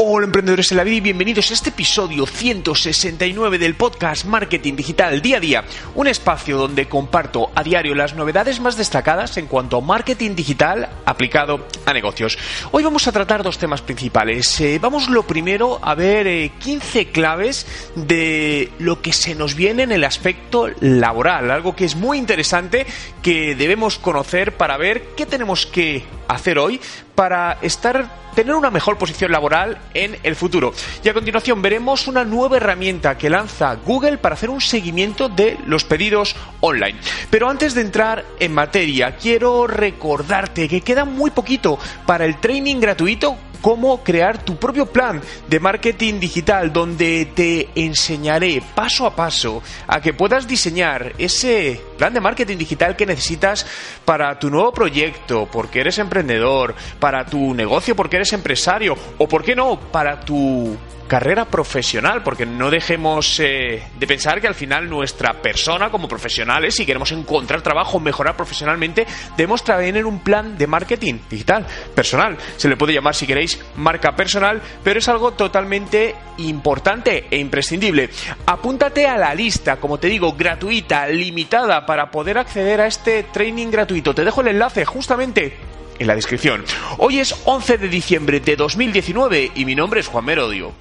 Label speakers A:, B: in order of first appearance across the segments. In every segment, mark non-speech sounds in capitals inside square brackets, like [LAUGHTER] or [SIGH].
A: Hola emprendedores en la vida y bienvenidos a este episodio 169 del podcast Marketing Digital Día a Día, un espacio donde comparto a diario las novedades más destacadas en cuanto a marketing digital aplicado a negocios. Hoy vamos a tratar dos temas principales. Eh, vamos lo primero a ver 15 eh, claves de lo que se nos viene en el aspecto laboral, algo que es muy interesante que debemos conocer para ver qué tenemos que hacer hoy para estar tener una mejor posición laboral en el futuro. Y a continuación veremos una nueva herramienta que lanza Google para hacer un seguimiento de los pedidos online. Pero antes de entrar en materia, quiero recordarte que queda muy poquito para el training gratuito cómo crear tu propio plan de marketing digital donde te enseñaré paso a paso a que puedas diseñar ese plan de marketing digital que necesitas para tu nuevo proyecto, porque eres emprendedor, para tu negocio, porque eres empresario, o por qué no, para tu carrera profesional, porque no dejemos eh, de pensar que al final nuestra persona como profesionales, si queremos encontrar trabajo, mejorar profesionalmente, debemos tener un plan de marketing digital, personal. Se le puede llamar, si queréis, marca personal, pero es algo totalmente importante e imprescindible. Apúntate a la lista, como te digo, gratuita, limitada, para poder acceder a este training gratuito. Te dejo el enlace justamente en la descripción. Hoy es 11 de diciembre de 2019 y mi nombre es Juan Merodio.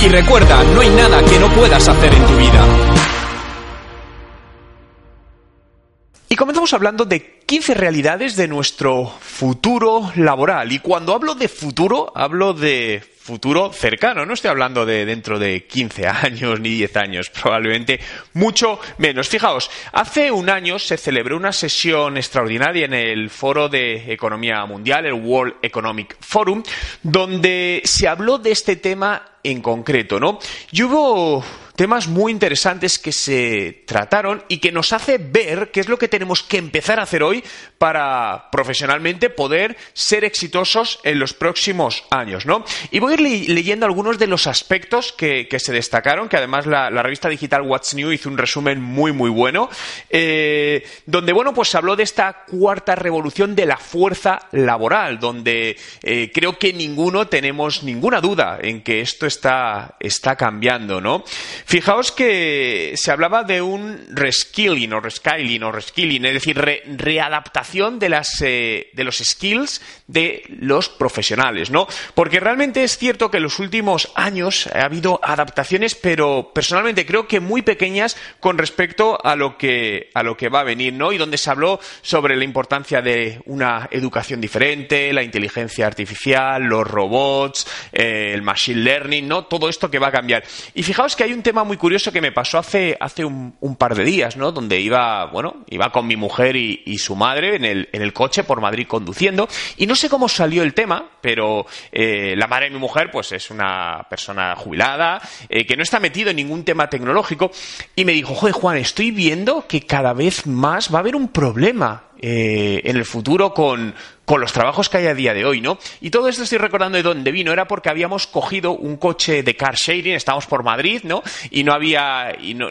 A: Y recuerda, no hay nada que no puedas hacer en tu vida. Y comenzamos hablando de 15 realidades de nuestro futuro laboral. Y cuando hablo de futuro, hablo de futuro cercano. No estoy hablando de dentro de 15 años ni 10 años, probablemente mucho menos. Fijaos, hace un año se celebró una sesión extraordinaria en el Foro de Economía Mundial, el World Economic Forum, donde se habló de este tema en concreto, ¿no? Y hubo temas muy interesantes que se trataron y que nos hace ver qué es lo que tenemos que empezar a hacer hoy para profesionalmente poder ser exitosos en los próximos años, ¿no? Y voy a ir leyendo algunos de los aspectos que, se destacaron, que además la, revista digital What's New hizo un resumen muy, muy bueno, eh, donde, bueno, pues se habló de esta cuarta revolución de la fuerza laboral, donde eh, creo que ninguno tenemos ninguna duda en que esto está, está cambiando, ¿no? Fijaos que se hablaba de un reskilling o reskilling o reskilling, es decir, readaptación de, las, eh, de los skills de los profesionales, ¿no? Porque realmente es cierto que en los últimos años ha habido adaptaciones, pero personalmente creo que muy pequeñas con respecto a lo que, a lo que va a venir, ¿no? Y donde se habló sobre la importancia de una educación diferente, la inteligencia artificial, los robots, eh, el machine learning, ¿no? Todo esto que va a cambiar. Y fijaos que hay un tema muy curioso que me pasó hace, hace un, par de días, ¿no? Donde iba, bueno, iba con mi mujer y, su madre en el, en el, coche por Madrid conduciendo. Y no sé cómo salió el tema, pero eh, la madre de mi mujer, pues es una persona jubilada, eh, que no está metido en ningún tema tecnológico. Y me dijo, joder, Juan, estoy viendo que cada vez más va a haber un problema eh, en el futuro con, con los trabajos que hay a día de hoy, ¿no? Y todo esto estoy recordando de dónde vino, era porque habíamos cogido un coche de car sharing, estábamos por Madrid, ¿no? Y no había, y no,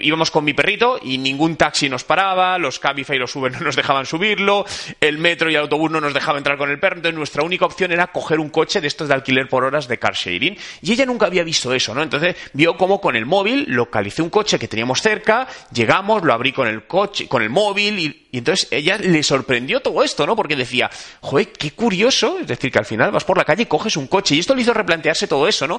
A: íbamos con mi perrito y ningún taxi nos paraba, los Cabify y los Uber [LAUGHS] no nos dejaban subirlo, el metro y el autobús no nos dejaban entrar con el perro, entonces nuestra única opción era coger un coche de estos de alquiler por horas de car sharing. Y ella nunca había visto eso, ¿no? Entonces vio cómo con el móvil localicé un coche que teníamos cerca, llegamos, lo abrí con el coche, con el móvil y, y entonces ella le sorprendió todo esto, ¿no? Porque decía, joder, qué curioso, es decir, que al final vas por la calle y coges un coche. Y esto le hizo replantearse todo eso, ¿no?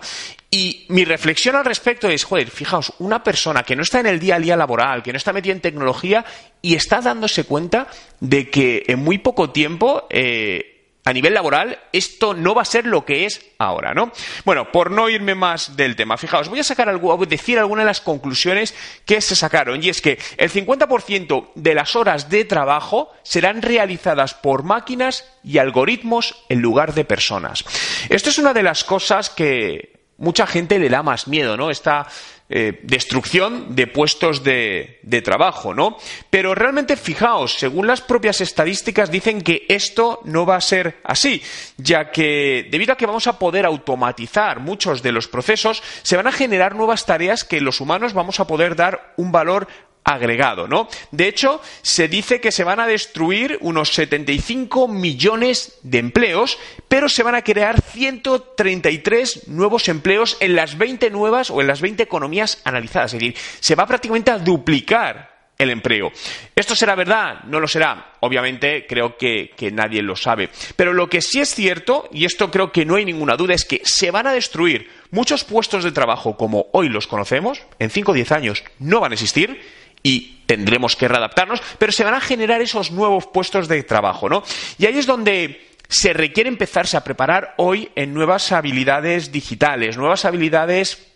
A: Y mi reflexión al respecto es, joder, fijaos, una persona que no está en el día a día laboral, que no está metida en tecnología y está dándose cuenta de que en muy poco tiempo eh, a nivel laboral esto no va a ser lo que es ahora, ¿no? Bueno, por no irme más del tema, fijaos, voy a sacar algo, decir algunas de las conclusiones que se sacaron y es que el 50% de las horas de trabajo serán realizadas por máquinas y algoritmos en lugar de personas. Esto es una de las cosas que mucha gente le da más miedo, ¿no? Esta eh, destrucción de puestos de, trabajo, ¿no? Pero realmente fijaos, según las propias estadísticas dicen que esto no va a ser así, ya que debido a que vamos a poder automatizar muchos de los procesos, se van a generar nuevas tareas que los humanos vamos a poder dar un valor agregado, ¿no? De hecho, se dice que se van a destruir unos 75 millones de empleos, pero se van a crear 133 nuevos empleos en las 20 nuevas o en las 20 economías analizadas. Es decir, se va prácticamente a duplicar el empleo. ¿Esto será verdad? No lo será. Obviamente creo que, que, nadie lo sabe. Pero lo que sí es cierto, y esto creo que no hay ninguna duda, es que se van a destruir muchos puestos de trabajo como hoy los conocemos, en 5 o 10 años no van a existir, y tendremos que readaptarnos, pero se van a generar esos nuevos puestos de trabajo, ¿no? Y ahí es donde se requiere empezarse a preparar hoy en nuevas habilidades digitales, nuevas habilidades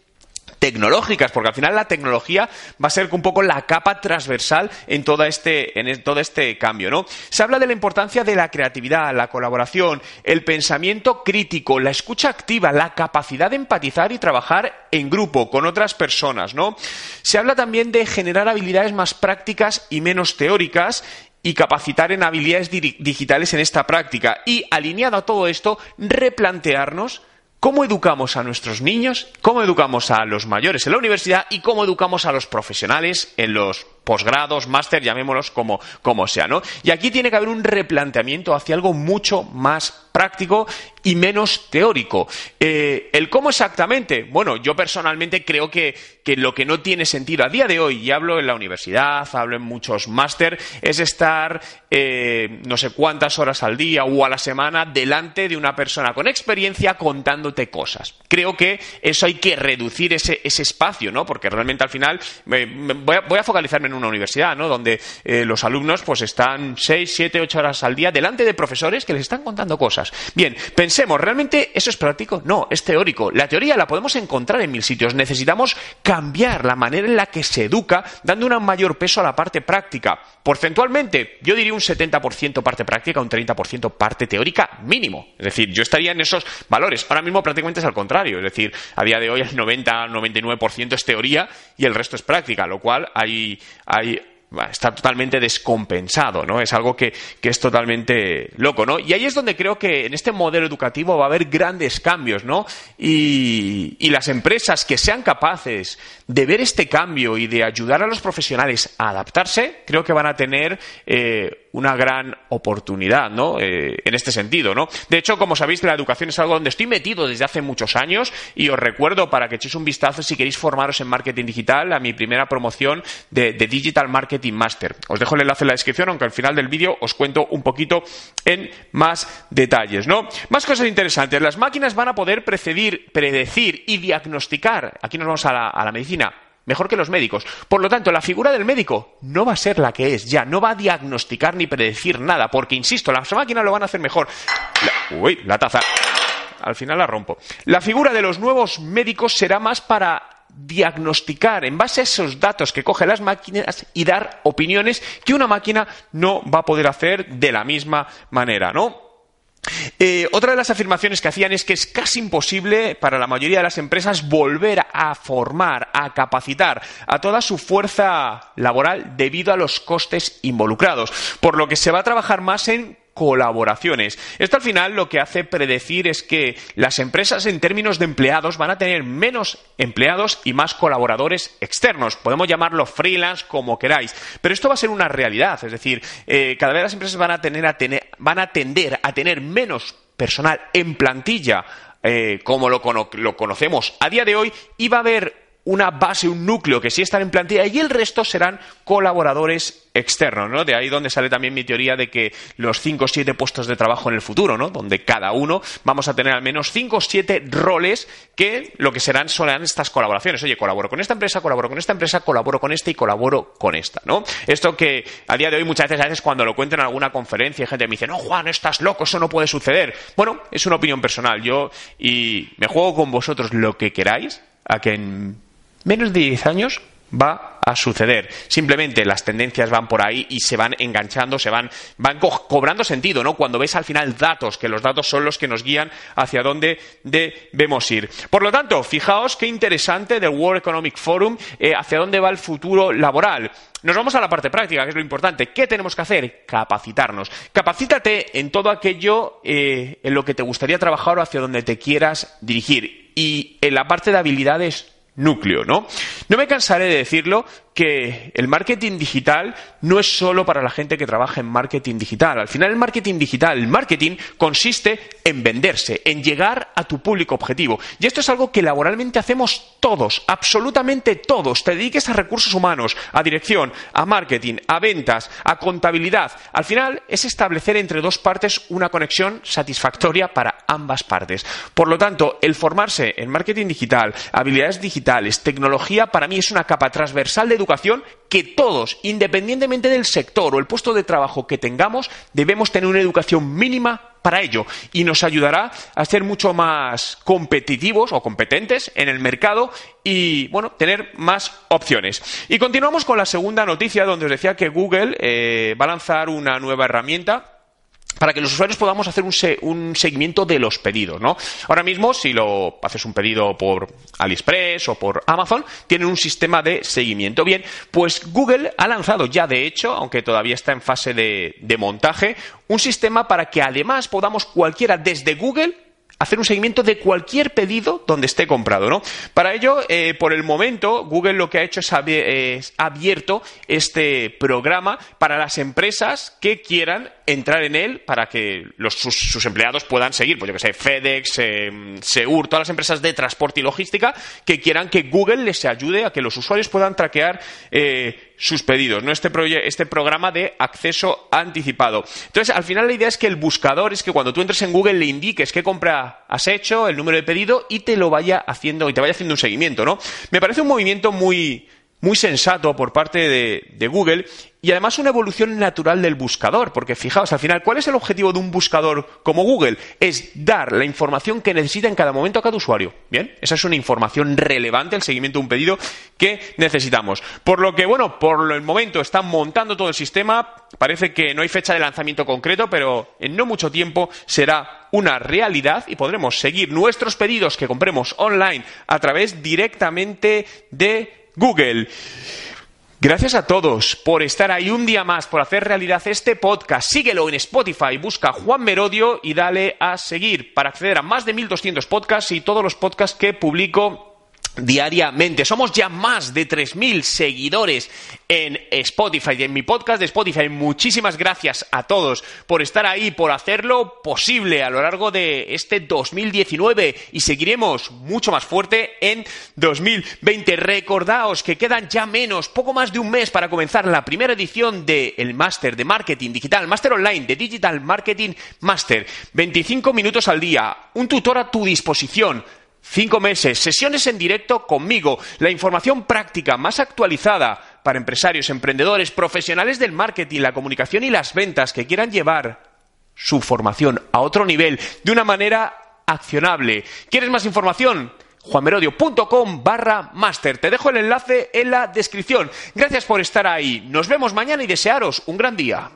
A: tecnológicas, porque al final la tecnología va a ser un poco la capa transversal en este, en todo este cambio, ¿no? Se habla de la importancia de la creatividad, la colaboración, el pensamiento crítico, la escucha activa, la capacidad de empatizar y trabajar en grupo con otras personas, ¿no? Se habla también de generar habilidades más prácticas y menos teóricas y capacitar en habilidades digitales en esta práctica y alineado a todo esto replantearnos ¿Cómo educamos a nuestros niños? ¿Cómo educamos a los mayores en la universidad? ¿Y cómo educamos a los profesionales en los posgrados, máster, llamémoslos como, como sea, ¿no? Y aquí tiene que haber un replanteamiento hacia algo mucho más práctico y menos teórico. Eh, ¿El cómo exactamente? Bueno, yo personalmente creo que, lo que no tiene sentido a día de hoy, y hablo en la universidad, hablo en muchos máster, es estar eh, no sé cuántas horas al día o a la semana delante de una persona con experiencia contándote cosas. Creo que eso hay que reducir ese, espacio, ¿no? Porque realmente al final voy, a, voy, a, focalizarme en una universidad, ¿no? Donde eh, los alumnos pues están seis, siete, ocho horas al día delante de profesores que les están contando Bien, pensemos, ¿realmente eso es práctico? No, es teórico. La teoría la podemos encontrar en mil sitios. Necesitamos cambiar la manera en la que se educa, dando un mayor peso a la parte práctica. Porcentualmente, yo diría un 70% parte práctica, un 30% parte teórica mínimo. Es decir, yo estaría en esos valores. Ahora mismo prácticamente es al contrario. Es decir, a día de hoy el 90-99% es teoría y el resto es práctica, lo cual hay, hay está totalmente descompensado, ¿no? Es algo que, es totalmente loco, ¿no? Y ahí es donde creo que en este modelo educativo va a haber grandes cambios, ¿no? Y, las empresas que sean capaces de ver este cambio y de ayudar a los profesionales a adaptarse, creo que van a tener eh, una gran oportunidad, ¿no? Eh, en este sentido, ¿no? De hecho, como sabéis, la educación es algo donde estoy metido desde hace muchos años y os recuerdo para que echéis un vistazo si queréis formaros en marketing digital a mi primera promoción de, Digital Marketing Master. Os dejo el enlace en la descripción, aunque al final del vídeo os cuento un poquito en más detalles, ¿no? Más cosas interesantes. Las máquinas van a poder predecir y diagnosticar. Aquí nos vamos a la medicina mejor que los médicos. Por lo tanto, la figura del médico no va a ser la que es ya, no va a diagnosticar ni predecir nada, porque, insisto, las máquinas lo van a hacer mejor. uy, la taza. Al final la rompo. La figura de los nuevos médicos será más para diagnosticar en base a esos datos que cogen las máquinas y dar opiniones que una máquina no va a poder hacer de la misma manera, ¿no? Eh, otra de las afirmaciones que hacían es que es casi imposible para la mayoría de las empresas volver a formar, a capacitar a toda su fuerza laboral debido a los costes involucrados, por lo que se va a trabajar más en colaboraciones. Esto al final lo que hace predecir es que las empresas en términos de empleados van a tener menos empleados y más colaboradores externos. Podemos llamarlo freelance como queráis, pero esto va a ser una realidad. Es decir, eh, cada vez las empresas van a, tener a tener, van a tender a tener menos personal en plantilla eh, como lo, lo conocemos a día de hoy y va a haber una base, un núcleo que sí están en plantilla y el resto serán colaboradores externos, ¿no? De ahí donde sale también mi teoría de que los 5 o 7 puestos de trabajo en el futuro, ¿no? Donde cada uno vamos a tener al menos 5 o 7 roles que lo que serán serán estas colaboraciones. Oye, colaboro con esta empresa, colaboro con esta empresa, colaboro con esta y colaboro con esta, ¿no? Esto que a día de hoy muchas veces, a veces cuando lo cuento en alguna conferencia, gente me dice, no, Juan, estás loco, eso no puede suceder. Bueno, es una opinión personal. Yo, y me juego con vosotros lo que queráis, a que en menos de 10 años va a suceder. Simplemente las tendencias van por ahí y se van enganchando, se van, van cobrando sentido, ¿no? Cuando ves al final datos, que los datos son los que nos guían hacia dónde debemos ir. Por lo tanto, fijaos qué interesante del World Economic Forum, eh, hacia dónde va el futuro laboral. Nos vamos a la parte práctica, que es lo importante. ¿Qué tenemos que hacer? Capacitarnos. Capacítate en todo aquello eh, en lo que te gustaría trabajar o hacia donde te quieras dirigir. Y en la parte de habilidades núcleo, ¿no? No me cansaré de decirlo que el marketing digital no es solo para la gente que trabaja en marketing digital. Al final el marketing digital, el marketing consiste en venderse, en llegar a tu público objetivo. Y esto es algo que laboralmente hacemos todos, absolutamente todos. Te dediques a recursos humanos, a dirección, a marketing, a ventas, a contabilidad. Al final es establecer entre dos partes una conexión satisfactoria para ambas partes. Por lo tanto, el formarse en marketing digital, habilidades digitales, tecnología, para mí es una capa transversal de educación que todos, independientemente del sector o el puesto de trabajo que tengamos, debemos tener una educación mínima para ello y nos ayudará a ser mucho más competitivos o competentes en el mercado y bueno, tener más opciones. Y continuamos con la segunda noticia donde os decía que Google eh, va a lanzar una nueva herramienta para que los usuarios podamos hacer un, seguimiento de los pedidos, ¿no? Ahora mismo, si lo haces un pedido por AliExpress o por Amazon, tienen un sistema de seguimiento. Bien, pues Google ha lanzado ya, de hecho, aunque todavía está en fase de montaje, un sistema para que además podamos cualquiera desde Google hacer un seguimiento de cualquier pedido donde esté comprado, ¿no? Para ello, eh, por el momento, Google lo que ha hecho es, abierto este programa para las empresas que quieran entrar en él para que sus, empleados puedan seguir, pues yo que sé, FedEx, eh, Seur, todas las empresas de transporte y logística que quieran que Google les ayude a que los usuarios puedan traquear eh, sus pedidos, ¿no? Este, este programa de acceso anticipado. Entonces, al final la idea es que el buscador es que cuando tú entres en Google le indiques qué compra has hecho, el número de pedido y te lo vaya haciendo y te vaya haciendo un seguimiento, ¿no? Me parece un movimiento muy muy sensato por parte de, Google y además una evolución natural del buscador, porque fijaos, al final, ¿cuál es el objetivo de un buscador como Google? Es dar la información que necesita en cada momento a cada usuario. Bien, esa es una información relevante, el seguimiento de un pedido que necesitamos. Por lo que, bueno, por el momento están montando todo el sistema, parece que no hay fecha de lanzamiento concreto, pero en no mucho tiempo será una realidad y podremos seguir nuestros pedidos que compremos online a través directamente de Google. Gracias a todos por estar ahí un día más, por hacer realidad este podcast. Síguelo en Spotify, busca Juan Merodio y dale a seguir para acceder a más de 1200 podcasts y todos los podcasts que publico diariamente. Somos ya más de 3.000 seguidores en Spotify y en mi podcast de Spotify. Muchísimas gracias a todos por estar ahí, por hacerlo posible a lo largo de este 2019 y seguiremos mucho más fuerte en 2020. Recordaos que quedan ya menos, poco más de un mes para comenzar la primera edición del Máster de Marketing Digital, Máster Online de Digital Marketing Master. 25 minutos al día, un tutor a tu disposición Cinco meses, sesiones en directo conmigo, la información práctica más actualizada para empresarios, emprendedores, profesionales del marketing, la comunicación y las ventas que quieran llevar su formación a otro nivel de una manera accionable. ¿Quieres más información? juanmerodio.com barra máster. Te dejo el enlace en la descripción. Gracias por estar ahí. Nos vemos mañana y desearos un gran día.